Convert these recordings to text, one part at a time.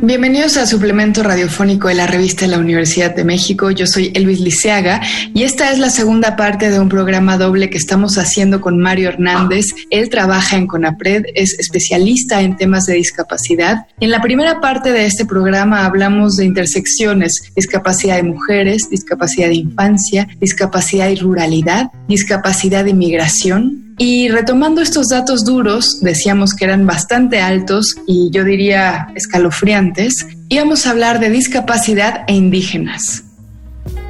Bienvenidos al suplemento radiofónico de la revista de la Universidad de México. Yo soy Elvis Liceaga y esta es la segunda parte de un programa doble que estamos haciendo con Mario Hernández. Él trabaja en CONAPRED, es especialista en temas de discapacidad. En la primera parte de este programa hablamos de intersecciones, discapacidad de mujeres, discapacidad de infancia, discapacidad y ruralidad, discapacidad de migración, y retomando estos datos duros, decíamos que eran bastante altos y yo diría escalofriantes, íbamos a hablar de discapacidad e indígenas.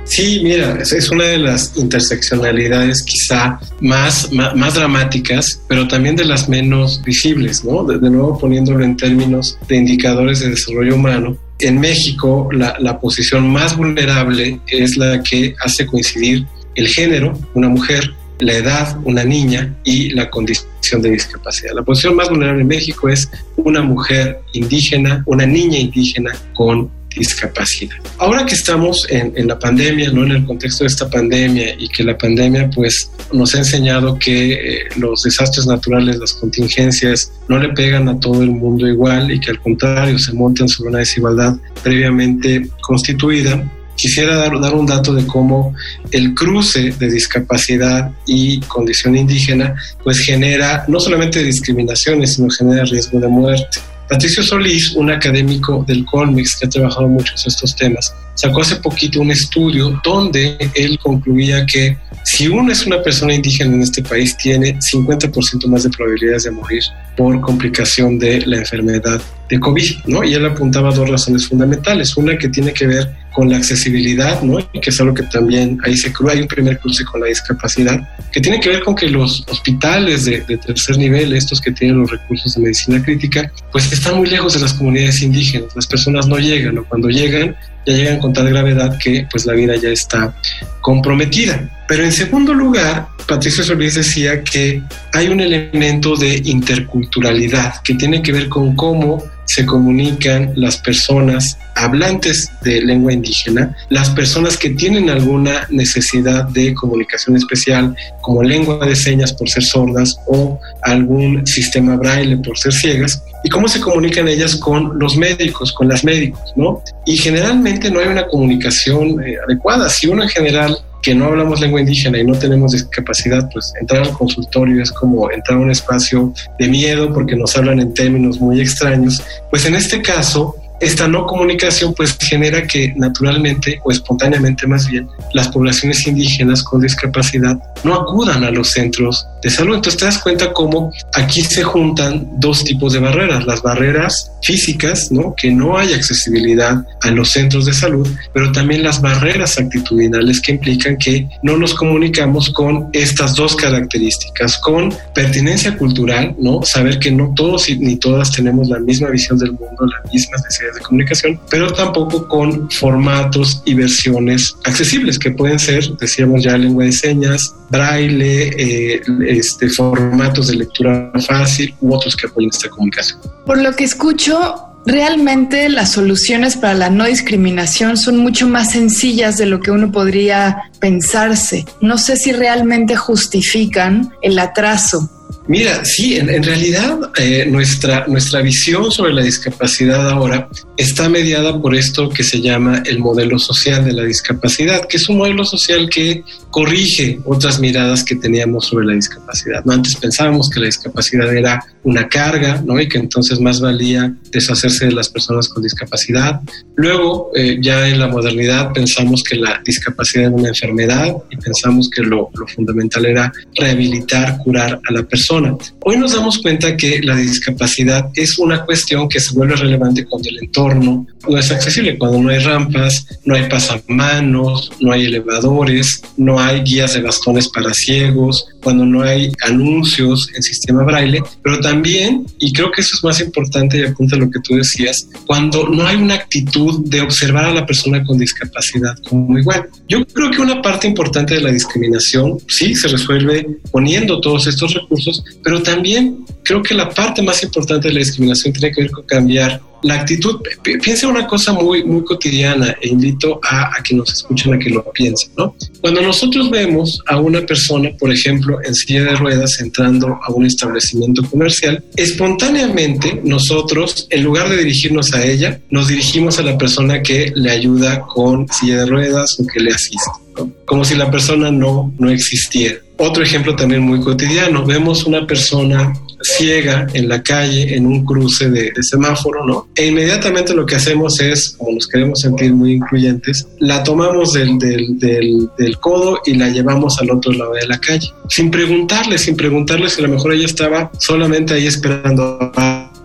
Sí, mira, es una de las interseccionalidades quizá más, más, dramáticas, pero también de las menos visibles, ¿no? De, nuevo poniéndolo en términos de indicadores de desarrollo humano. En México, la, la posición más vulnerable es la que hace coincidir el género, una mujer, la edad, una niña y la condición de discapacidad. La posición más vulnerable en México es una mujer indígena, una niña indígena con discapacidad. Ahora que estamos en, la pandemia, no en el contexto de esta pandemia y que la pandemia pues nos ha enseñado que eh, los desastres naturales, las contingencias no le pegan a todo el mundo igual y que al contrario se montan sobre una desigualdad previamente constituida, Quisiera dar, un dato de cómo el cruce de discapacidad y condición indígena pues genera no solamente discriminaciones, sino genera riesgo de muerte. Patricio Solís, un académico del Colmex que ha trabajado mucho en estos temas, sacó hace poquito un estudio donde él concluía que si uno es una persona indígena en este país, tiene 50% más de probabilidades de morir por complicación de la enfermedad de COVID, ¿no? Y él apuntaba dos razones fundamentales. Una que tiene que ver con la accesibilidad, ¿no? Y que es algo que también ahí se hay un primer cruce con la discapacidad, que tiene que ver con que los hospitales de, tercer nivel, estos que tienen los recursos de medicina crítica, pues están muy lejos de las comunidades indígenas. Las personas no llegan o cuando llegan ya llegan con tal gravedad que pues la vida ya está comprometida. Pero en segundo lugar, Patricio Solís decía que hay un elemento de interculturalidad que tiene que ver con cómo se comunican las personas hablantes de lengua indígena, las personas que tienen alguna necesidad de comunicación especial, como lengua de señas por ser sordas o algún sistema braille por ser ciegas, y cómo se comunican ellas con los médicos, con las médicos, ¿no? Y generalmente no hay una comunicación eh, adecuada. Si uno en general que no hablamos lengua indígena y no tenemos discapacidad, pues entrar al consultorio es como entrar a un espacio de miedo porque nos hablan en términos muy extraños. Pues en este caso, esta no comunicación pues genera que naturalmente o espontáneamente más bien las poblaciones indígenas con discapacidad no acudan a los centros de salud. Entonces te das cuenta cómo aquí se juntan dos tipos de barreras, las barreras físicas, ¿no? que no hay accesibilidad a los centros de salud, pero también las barreras actitudinales que implican que no nos comunicamos con estas dos características, con pertinencia cultural, ¿no? saber que no todos ni todas tenemos la misma visión del mundo, las mismas necesidades de comunicación, pero tampoco con formatos y versiones accesibles que pueden ser, decíamos ya, lengua de señas, braille, eh, este, formatos de lectura fácil u otros que apoyen esta comunicación. Por lo que escucho, realmente las soluciones para la no discriminación son mucho más sencillas de lo que uno podría pensarse. No sé si realmente justifican el atraso Mira, sí, en, realidad eh, nuestra, nuestra visión sobre la discapacidad ahora está mediada por esto que se llama el modelo social de la discapacidad, que es un modelo social que corrige otras miradas que teníamos sobre la discapacidad. ¿no? Antes pensábamos que la discapacidad era una carga ¿no? y que entonces más valía deshacerse de las personas con discapacidad. Luego, eh, ya en la modernidad, pensamos que la discapacidad era una enfermedad y pensamos que lo, lo fundamental era rehabilitar, curar a la persona. Hoy nos damos cuenta que la discapacidad es una cuestión que se vuelve relevante cuando el entorno no es accesible, cuando no hay rampas, no hay pasamanos, no hay elevadores, no hay guías de bastones para ciegos, cuando no hay anuncios en sistema braille, pero también, y creo que eso es más importante y apunta a lo que tú decías, cuando no hay una actitud de observar a la persona con discapacidad como igual. Yo creo que una parte importante de la discriminación sí se resuelve poniendo todos estos recursos, pero también creo que la parte más importante de la discriminación tiene que ver con cambiar la actitud, piensa una cosa muy, muy cotidiana e invito a, a, que nos escuchen a que lo piensen, ¿no? Cuando nosotros vemos a una persona, por ejemplo, en silla de ruedas entrando a un establecimiento comercial, espontáneamente nosotros, en lugar de dirigirnos a ella, nos dirigimos a la persona que le ayuda con silla de ruedas o que le asiste. Como si la persona no, no existiera. Otro ejemplo también muy cotidiano, vemos una persona ciega en la calle, en un cruce de, de, semáforo, ¿no? E inmediatamente lo que hacemos es, como nos queremos sentir muy incluyentes, la tomamos del, del, del, codo y la llevamos al otro lado de la calle, sin preguntarle, sin preguntarle si a lo mejor ella estaba solamente ahí esperando a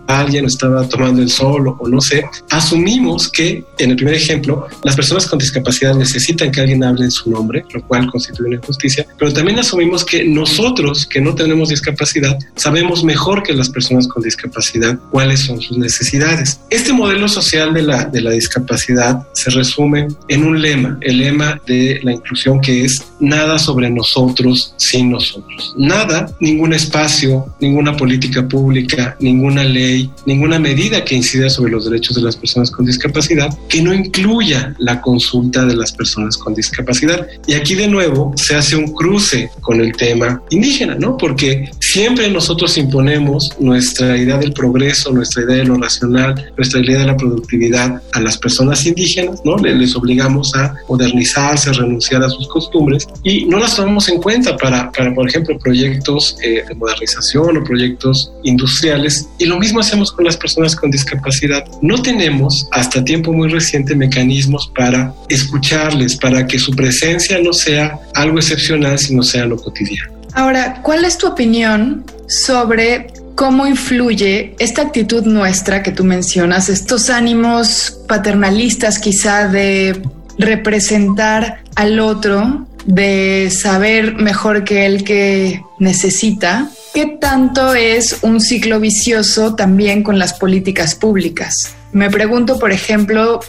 alguien estaba tomando el sol o no sé, asumimos que, en el primer ejemplo, las personas con discapacidad necesitan que alguien hable en su nombre, lo cual constituye una injusticia, pero también asumimos que nosotros, que no tenemos discapacidad, sabemos mejor que las personas con discapacidad cuáles son sus necesidades. Este modelo social de la, de la discapacidad se resume en un lema, el lema de la inclusión que es nada sobre nosotros sin nosotros. Nada, ningún espacio, ninguna política pública, ninguna ley, ninguna medida que incida sobre los derechos de las personas con discapacidad que no incluya la consulta de las personas con discapacidad. Y aquí de nuevo se hace un cruce con el tema indígena, ¿no? Porque siempre nosotros imponemos nuestra idea del progreso, nuestra idea de lo racional, nuestra idea de la productividad a las personas indígenas, ¿no? Les obligamos a modernizarse, a renunciar a sus costumbres y no las tomamos en cuenta para, para por ejemplo, proyectos eh, de modernización o proyectos industriales. Y lo mismo hacemos con las personas con discapacidad? No tenemos hasta tiempo muy reciente mecanismos para escucharles, para que su presencia no sea algo excepcional, sino sea lo cotidiano. Ahora, ¿cuál es tu opinión sobre cómo influye esta actitud nuestra que tú mencionas, estos ánimos paternalistas quizá de representar al otro, de saber mejor que él que necesita? ¿Qué tanto es un ciclo vicioso también con las políticas públicas? Me pregunto, por ejemplo,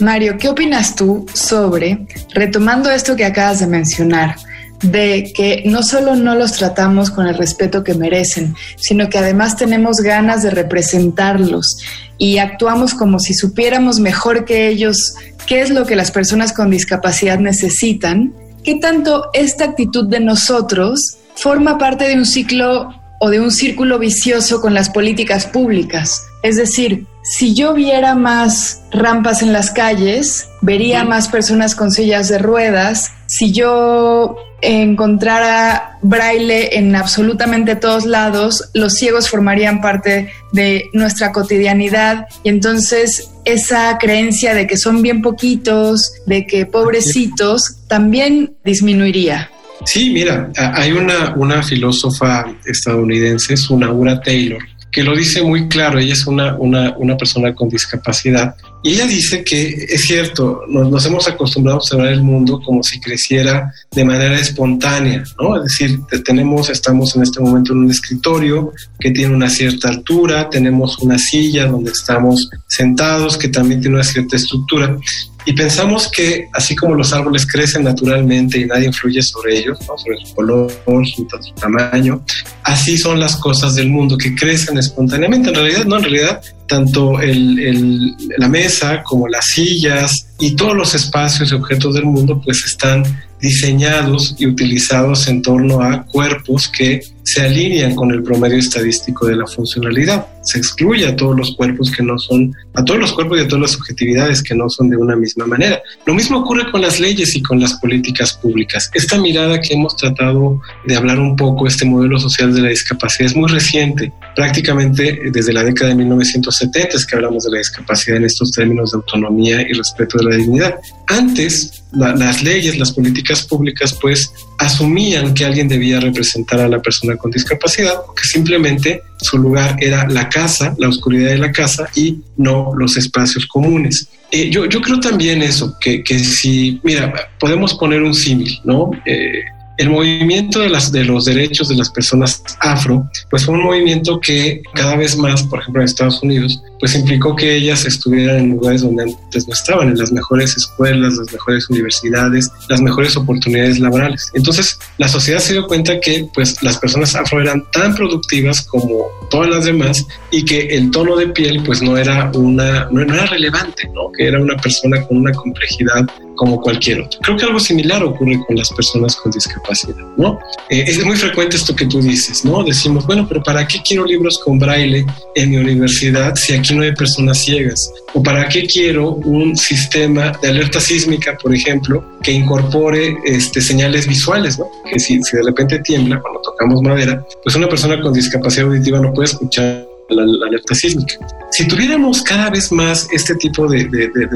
Mario, ¿qué opinas tú sobre, retomando esto que acabas de mencionar, de que no solo no los tratamos con el respeto que merecen, sino que además tenemos ganas de representarlos y actuamos como si supiéramos mejor que ellos qué es lo que las personas con discapacidad necesitan? ¿Qué tanto esta actitud de nosotros forma parte de un ciclo o de un círculo vicioso con las políticas públicas. Es decir, si yo viera más rampas en las calles, vería más personas con sillas de ruedas. Si yo encontrara braille en absolutamente todos lados, los ciegos formarían parte de nuestra cotidianidad y entonces esa creencia de que son bien poquitos, de que pobrecitos, también disminuiría. Sí, mira, hay una, una filósofa estadounidense, Sunaura Taylor, que lo dice muy claro, ella es una, una, una persona con discapacidad, y ella dice que es cierto, nos, nos, hemos acostumbrado a observar el mundo como si creciera de manera espontánea, ¿no? Es decir, tenemos, estamos en este momento en un escritorio que tiene una cierta altura, tenemos una silla donde estamos sentados que también tiene una cierta estructura, y pensamos que así como los árboles crecen naturalmente y nadie influye sobre ellos, ¿no? sobre su color, su, su, tamaño, así son las cosas del mundo que crecen espontáneamente. En realidad, no, en realidad, tanto el, el, la mesa como las sillas y todos los espacios y objetos del mundo pues están diseñados y utilizados en torno a cuerpos que se alinean con el promedio estadístico de la funcionalidad. Se excluye a todos los cuerpos que no son, a todos los cuerpos y a todas las subjetividades que no son de una misma manera. Lo mismo ocurre con las leyes y con las políticas públicas. Esta mirada que hemos tratado de hablar un poco, este modelo social de la discapacidad, es muy reciente. Prácticamente desde la década de 1970 es que hablamos de la discapacidad en estos términos de autonomía y respeto de la dignidad. Antes, la, las leyes, las políticas públicas, pues asumían que alguien debía representar a la persona con discapacidad o que simplemente su lugar era la casa, la oscuridad de la casa y no los espacios comunes. Eh, yo, yo creo también eso, que, que si, mira, podemos poner un símil, ¿no? Eh, el movimiento de, las, de los derechos de las personas afro, pues fue un movimiento que cada vez más, por ejemplo en Estados Unidos, pues implicó que ellas estuvieran en lugares donde antes no estaban, en las mejores escuelas, las mejores universidades, las mejores oportunidades laborales. Entonces, la sociedad se dio cuenta que pues las personas afro eran tan productivas como todas las demás y que el tono de piel pues no era una no era relevante, ¿no? Que era una persona con una complejidad como cualquier otro. Creo que algo similar ocurre con las personas con discapacidad, ¿no? Eh, es muy frecuente esto que tú dices, ¿no? Decimos, bueno, pero ¿para qué quiero libros con braille en mi universidad si aquí no hay personas ciegas? ¿O para qué quiero un sistema de alerta sísmica, por ejemplo, que incorpore este, señales visuales, ¿no? Que si, si de repente tiembla cuando tocamos madera, pues una persona con discapacidad auditiva no puede escuchar la, alerta sísmica. Si tuviéramos cada vez más este tipo de,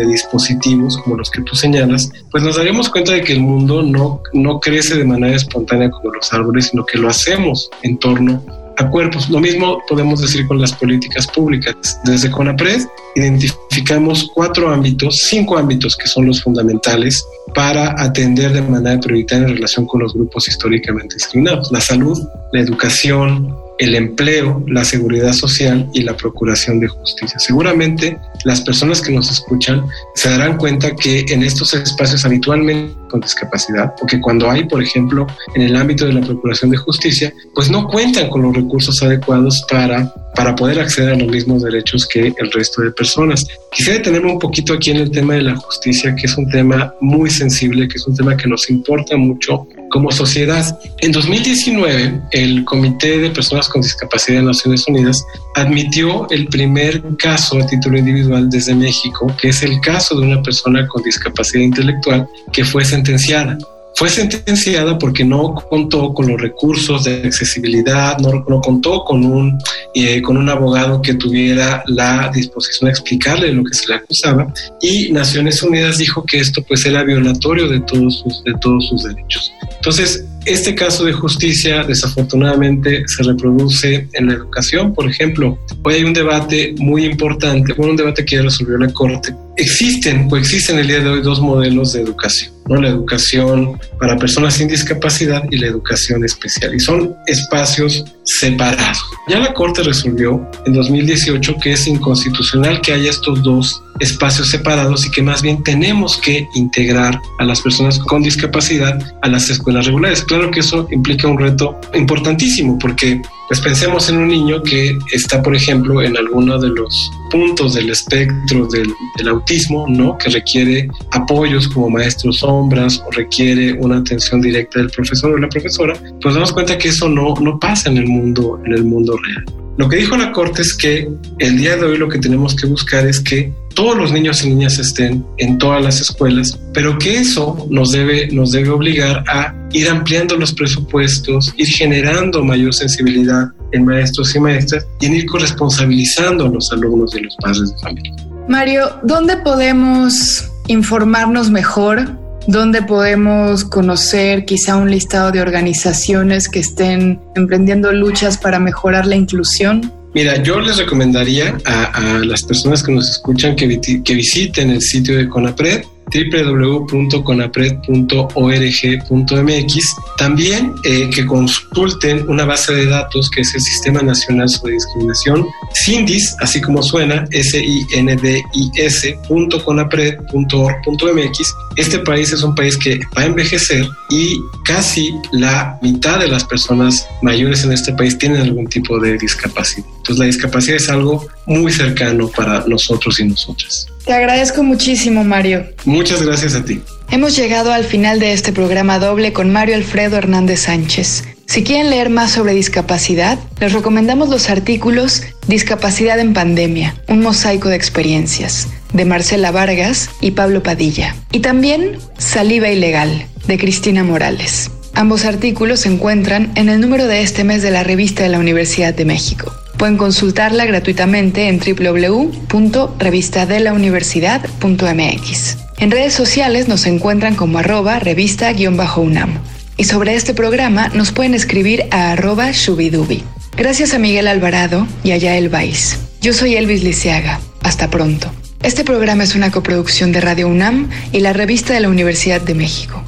dispositivos como los que tú señalas, pues nos daríamos cuenta de que el mundo no, no crece de manera espontánea como los árboles, sino que lo hacemos en torno a cuerpos. Lo mismo podemos decir con las políticas públicas. Desde CONAPRED identificamos cuatro ámbitos, cinco ámbitos que son los fundamentales para atender de manera prioritaria en relación con los grupos históricamente discriminados. La salud, la educación, el empleo, la seguridad social y la procuración de justicia. Seguramente las personas que nos escuchan se darán cuenta que en estos espacios habitualmente con discapacidad, o que cuando hay, por ejemplo, en el ámbito de la procuración de justicia, pues no cuentan con los recursos adecuados para, para poder acceder a los mismos derechos que el resto de personas. Quisiera detenerme un poquito aquí en el tema de la justicia, que es un tema muy sensible, que es un tema que nos importa mucho como sociedad. En 2019, el Comité de Personas con Discapacidad de Naciones Unidas admitió el primer caso a título individual desde México, que es el caso de una persona con discapacidad intelectual que fue sentenciada. Fue sentenciada porque no contó con los recursos de accesibilidad, no, no contó con un, eh, con un abogado que tuviera la disposición a explicarle lo que se le acusaba y Naciones Unidas dijo que esto pues era violatorio de todos sus, de todos sus derechos. Entonces, este caso de justicia desafortunadamente se reproduce en la educación. Por ejemplo, hoy hay un debate muy importante, bueno, un debate que ya resolvió la Corte. Existen, coexisten el día de hoy dos modelos de educación, ¿no? la educación para personas sin discapacidad y la educación especial, y son espacios separados. Ya la Corte resolvió en 2018 que es inconstitucional que haya estos dos espacios separados y que más bien tenemos que integrar a las personas con discapacidad a las escuelas regulares. Claro que eso implica un reto importantísimo porque pues pensemos en un niño que está, por ejemplo, en alguno de los puntos del espectro del, del, autismo, ¿no? Que requiere apoyos como maestros sombras o requiere una atención directa del profesor o la profesora, pues damos cuenta que eso no, no pasa en el mundo, en el mundo real. Lo que dijo la Corte es que el día de hoy lo que tenemos que buscar es que todos los niños y niñas estén en todas las escuelas, pero que eso nos debe, nos debe obligar a ir ampliando los presupuestos, ir generando mayor sensibilidad en maestros y maestras y en ir corresponsabilizando a los alumnos los padres de familia. Mario, ¿dónde podemos informarnos mejor ¿Dónde podemos conocer quizá un listado de organizaciones que estén emprendiendo luchas para mejorar la inclusión? Mira, yo les recomendaría a, las personas que nos escuchan que, que visiten el sitio de CONAPRED www.conapred.org.mx. También eh, que consulten una base de datos que es el Sistema Nacional sobre Discriminación, SINDIS, así como suena, S-I-N-D-I-S.conapred.org.mx. Este país es un país que va a envejecer y casi la mitad de las personas mayores en este país tienen algún tipo de discapacidad. Entonces la discapacidad es algo muy cercano para nosotros y nosotras. Te agradezco muchísimo, Mario. Muchas gracias a ti. Hemos llegado al final de este programa doble con Mario Alfredo Hernández Sánchez. Si quieren leer más sobre discapacidad, les recomendamos los artículos Discapacidad en Pandemia, un mosaico de experiencias, de Marcela Vargas y Pablo Padilla. Y también Saliva Ilegal, de Cristina Morales. Ambos artículos se encuentran en el número de este mes de la revista de la Universidad de México. Pueden consultarla gratuitamente en www.revistadelauniversidad.mx. En redes sociales nos encuentran como arroba revista-unam. Y sobre este programa nos pueden escribir a arroba shubidubi. Gracias a Miguel Alvarado y a Yael Baiz. Yo soy Elvis Liceaga. Hasta pronto. Este programa es una coproducción de Radio UNAM y la revista de la Universidad de México.